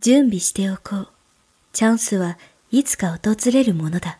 準備しておこう。チャンスはいつか訪れるものだ。